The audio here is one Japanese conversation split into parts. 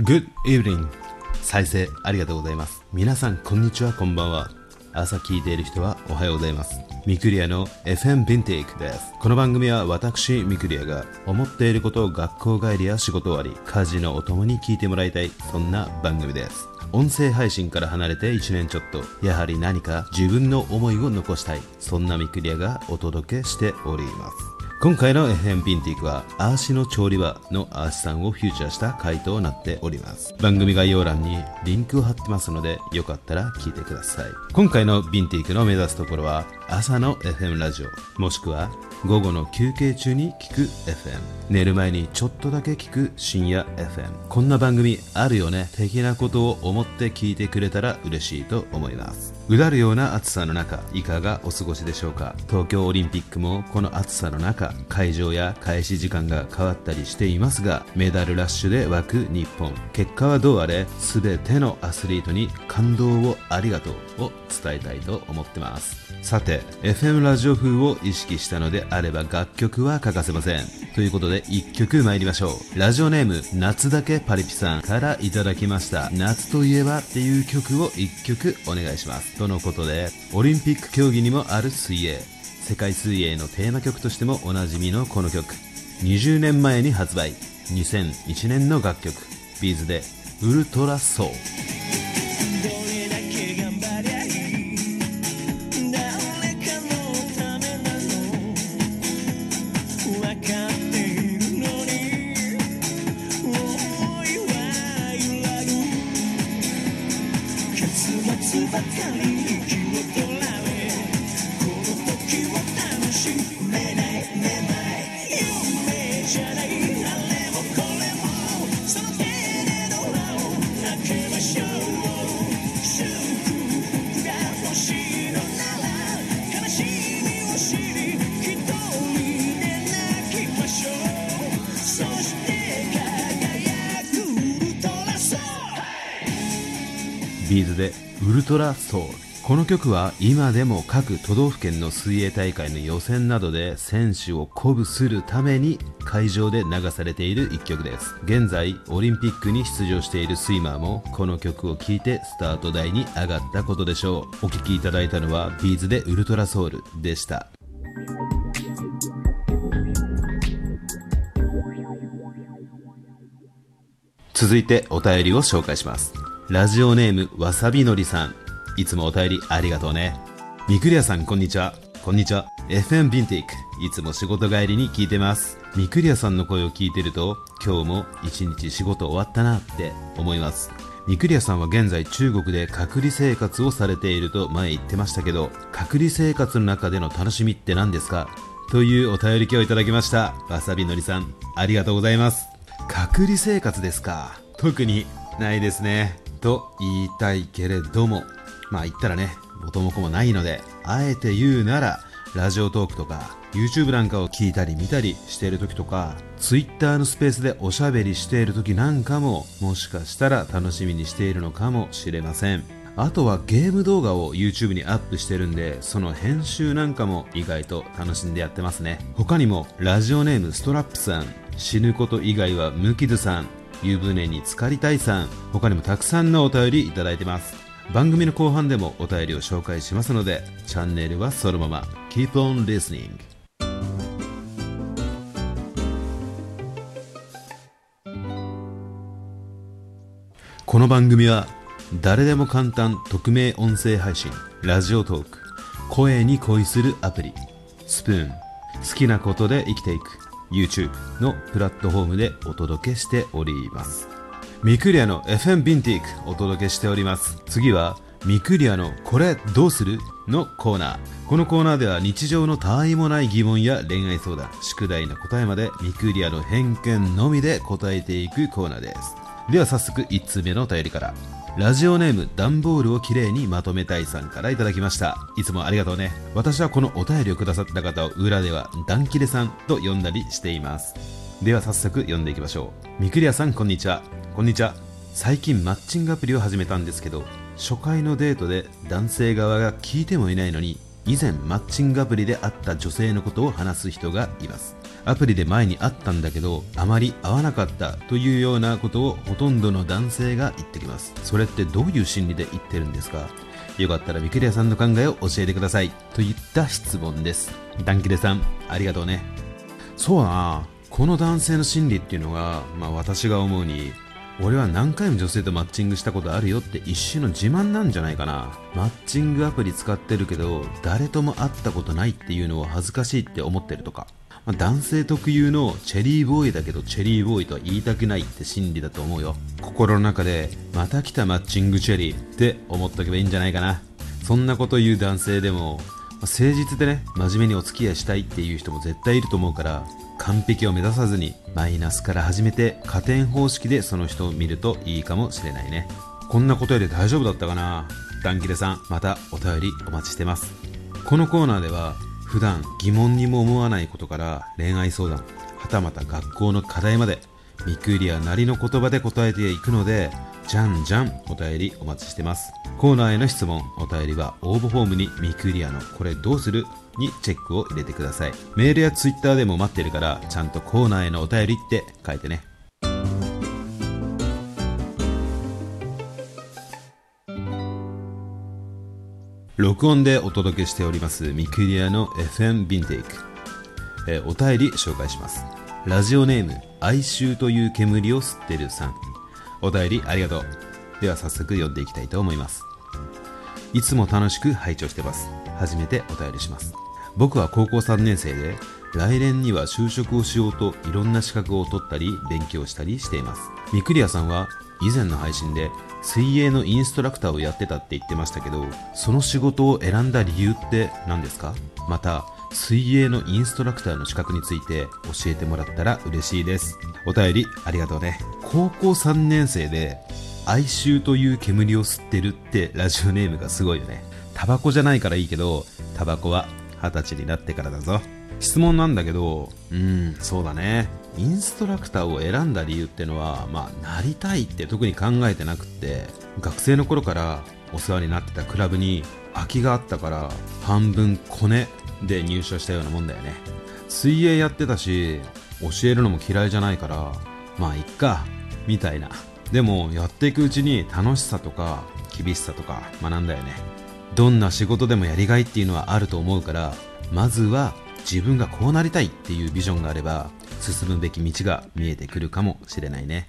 Good evening. 再生ありがとうございます。皆さんこんにちはこんばんは。朝聞いている人はおはようございます。ミクリアの FM ビンテイクです。この番組は私ミクリアが思っていることを学校帰りや仕事終わり家事のお供に聞いてもらいたいそんな番組です。音声配信から離れて1年ちょっとやはり何か自分の思いを残したいそんなミクリアがお届けしております。今回の FM ピンティークはアーシの調理場のアーシさんをフューチャーした回答となっております。番組概要欄にリンクを貼ってますのでよかったら聞いてください。今回のビンティークの目指すところは朝の FM ラジオもしくは午後の休憩中に聞く FM 寝る前にちょっとだけ聞く深夜 FM こんな番組あるよね。的なことを思って聞いてくれたら嬉しいと思います。うだるような暑さの中いかがお過ごしでしょうか？東京オリンピックもこの暑さの中会場や開始時間が変わったりしていますがメダルラッシュで沸く日本。結果はどうあれ全てのアスリートに感動をありがとうを伝えたいと思ってます。さて FM ラジオ風を意識したのであれば楽曲は欠かせません。ということで1曲参りましょう。ラジオネーム夏だけパリピさんからいただきました。夏といえばっていう曲を1曲お願いします。とのことでオリンピック競技にもある水泳。世界水泳のテーマ曲としてもおなじみのこの曲。20年前に発売。2001年の楽曲。ビーズでウルトラソウ。B'z で ultra soul。この曲は今でも各都道府県の水泳大会の予選などで選手を鼓舞するために会場で流されている一曲です。現在オリンピックに出場しているスイマーもこの曲を聴いてスタート台に上がったことでしょう。お聴きいただいたのは B'z で ultra soul でした。続いてお便りを紹介します。ラジオネームわさびのりさん。いつもお便りありがとうね。ミクリアさんこんにちは。こんにちは。FM ビンティック。いつも仕事帰りに聞いてます。ミクリアさんの声を聞いてると今日も一日仕事終わったなって思います。ミクリアさんは現在中国で隔離生活をされていると前言ってましたけど隔離生活の中での楽しみって何ですか？というお便り今日いただきました。わさびのりさんありがとうございます。隔離生活ですか？特にないですね。と言いたいけれどもまあ言ったらね元も子もないのであえて言うならラジオトークとか YouTube なんかを聞いたり見たりしている時とか Twitter のスペースでおしゃべりしている時なんかももしかしたら楽しみにしているのかもしれません。あとはゲーム動画を YouTube にアップしてるんでその編集なんかも意外と楽しんでやってますね。他にもラジオネームストラップさん死ぬこと以外は無傷さん湯船に浸かりたいさん他にもたくさんのお便りいただいてます。番組の後半でもお便りを紹介しますのでチャンネルはそのまま。Keep on listening. この番組は誰でも簡単匿名音声配信ラジオトーク声に恋するアプリスプーン好きなことで生きていく。YouTube のプラットフォームでお届けしております。ミクリアの FM ビンティークお届けしております。次はミクリアのこれどうするのコーナー。このコーナーでは日常の他愛もない疑問や恋愛相談宿題の答えまでミクリアの偏見のみで答えていくコーナーです。では早速1通目のお便りから。ラジオネーム段ボールをきれいにまとめたいさんからいただきました。いつもありがとうね。私はこのお便りをくださった方を裏ではダンキレさんと呼んだりしています。では早速読んでいきましょう。ミクリアさんこんにちは。こんにちは。最近マッチングアプリを始めたんですけど初回のデートで男性側が聞いてもいないのに以前マッチングアプリで会った女性のことを話す人がいます。アプリで前に会ったんだけどあまり合わなかったというようなことをほとんどの男性が言ってきます。それってどういう心理で言ってるんですか？よかったらミクリアさんの考えを教えてください。といった質問です。ダンキレさんありがとうね。そうだな。この男性の心理っていうのが、まあ、私が思うに俺は何回も女性とマッチングしたことあるよって一種の自慢なんじゃないかな。マッチングアプリ使ってるけど誰とも会ったことないっていうのを恥ずかしいって思ってるとか、まあ、男性特有のチェリーボーイだけどチェリーボーイとは言いたくないって心理だと思うよ。心の中でまた来たマッチングチェリーって思っとけばいいんじゃないかな。そんなこと言う男性でもま誠実でね真面目にお付き合いしたいっていう人も絶対いると思うから完璧を目指さずにマイナスから始めて加点方式でその人を見るといいかもしれないね。こんなことより大丈夫だったかな？ダンキレさんまたお便りお待ちしてます。このコーナーでは普段疑問にも思わないことから恋愛相談はたまた学校の課題までミクリアなりの言葉で答えていくのでじゃんじゃんお便りお待ちしてます。コーナーへの質問お便りは応募フォームにミクリアのこれどうする？にチェックを入れてください。メールやツイッターでも待ってるからちゃんとコーナーへのお便りって書いてね。録音でお届けしておりますミクリアの FM ビンテイク、えー、お便り紹介します。ラジオネーム哀愁という煙を吸ってるさん。お便りありがとう。では早速読んでいきたいと思います。いつも楽しく拝聴してます。初めてお便りします。僕は高校3年生で来年には就職をしようといろんな資格を取ったり勉強したりしています。ミクリアさんは以前の配信で水泳のインストラクターをやってたって言ってましたけどその仕事を選んだ理由って何ですか？また水泳のインストラクターの資格について教えてもらったら嬉しいです。お便りありがとうね。高校3年生で哀愁という煙を吸ってるってラジオネームがすごいよね。タバコじゃないからいいけどタバコは二十歳になってからだぞ。質問なんだけどうんそうだね。インストラクターを選んだ理由ってのはまあなりたいって特に考えてなくって学生の頃からお世話になってたクラブに空きがあったから半分コネで入社したようなもんだよね。水泳やってたし教えるのも嫌いじゃないからまあいっかみたいな。でもやっていくうちに楽しさとか厳しさとか学んだよね。どんな仕事でもやりがいっていうのはあると思うからまずは自分がこうなりたいっていうビジョンがあれば進むべき道が見えてくるかもしれないね。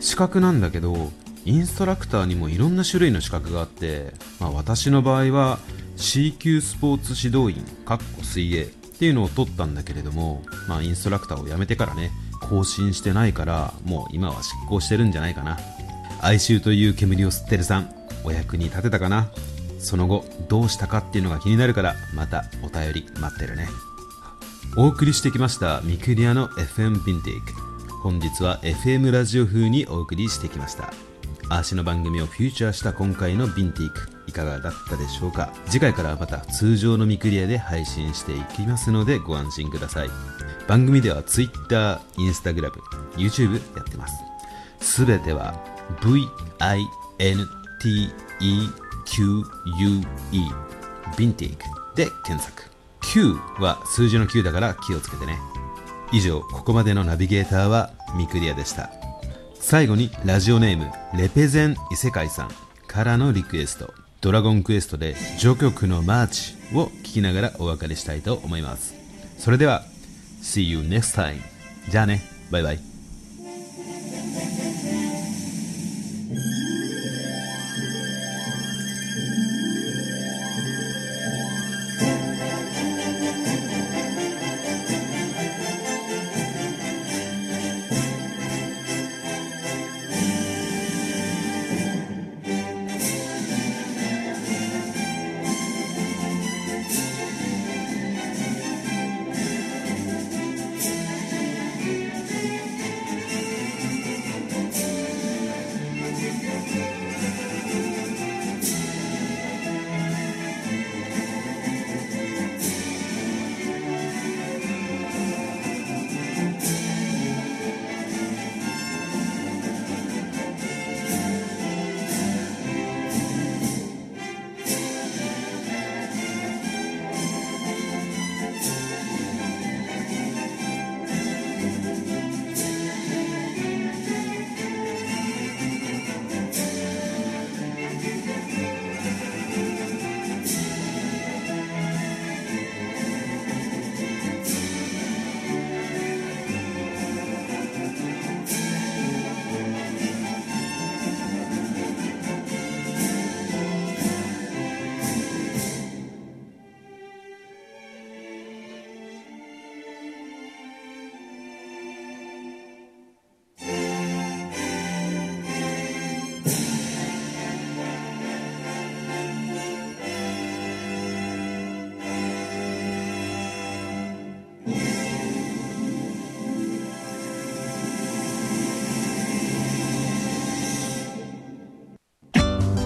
資格なんだけどインストラクターにもいろんな種類の資格があって、まあ、私の場合は C 級スポーツ指導員かっこ水泳っていうのを取ったんだけれども、まあ、インストラクターを辞めてからね更新してないからもう今は執行してるんじゃないかな。哀愁という煙を吸ってるさんお役に立てたかな。その後どうしたかっていうのが気になるからまたお便り待ってるね。お送りしてきましたミクリアの FM ヴィンテイク。本日は FM ラジオ風にお送りしてきました。アーシの番組をフューチャーした今回のヴィンテイクいかがだったでしょうか？次回からまた通常のミクリアで配信していきますのでご安心ください。番組では Twitter、Instagram、YouTube やってます。すべては VINTEQUE ヴィンテイクで検索。9は数字の9だから気をつけてね。以上ここまでのナビゲーターはミクリアでした。最後にラジオネームレペゼン異世界さんからのリクエスト。ドラゴンクエストで序曲のマーチを聞きながらお別れしたいと思います。それでは See you next time じゃあね。バイバイ。